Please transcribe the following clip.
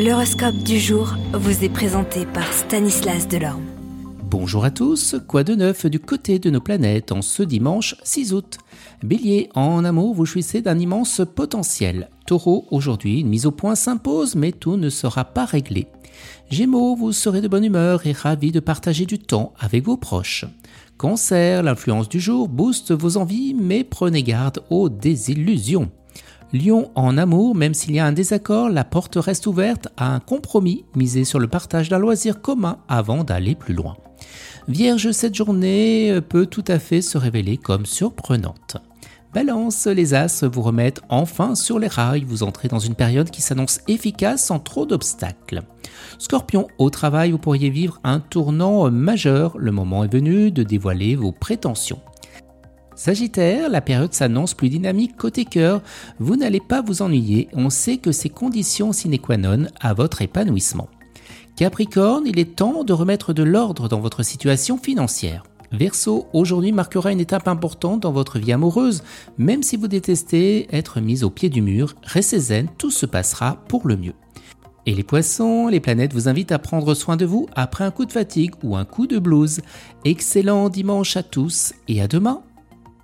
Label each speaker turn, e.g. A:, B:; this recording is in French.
A: L'horoscope du jour vous est présenté par Stanislas Delorme.
B: Bonjour à tous, quoi de neuf du côté de nos planètes en ce dimanche 6 août? Bélier, en amour, vous jouissez d'un immense potentiel. Taureau, aujourd'hui, une mise au point s'impose, mais tout ne sera pas réglé. Gémeaux, vous serez de bonne humeur et ravi de partager du temps avec vos proches. Cancer, l'influence du jour booste vos envies, mais prenez garde aux désillusions. Lion en amour, même s'il y a un désaccord, la porte reste ouverte à un compromis misé sur le partage d'un loisir commun avant d'aller plus loin. Vierge, cette journée peut tout à fait se révéler comme surprenante. Balance, les As vous remettent enfin sur les rails, vous entrez dans une période qui s'annonce efficace sans trop d'obstacles. Scorpion, au travail, vous pourriez vivre un tournant majeur, le moment est venu de dévoiler vos prétentions. Sagittaire, la période s'annonce plus dynamique côté cœur, vous n'allez pas vous ennuyer, on sait que c'est condition sine qua non à votre épanouissement. Capricorne, il est temps de remettre de l'ordre dans votre situation financière. Verseau, aujourd'hui marquera une étape importante dans votre vie amoureuse. Même si vous détestez être mis au pied du mur, restez tout se passera pour le mieux. Et les poissons, les planètes vous invitent à prendre soin de vous après un coup de fatigue ou un coup de blues. Excellent dimanche à tous et à demain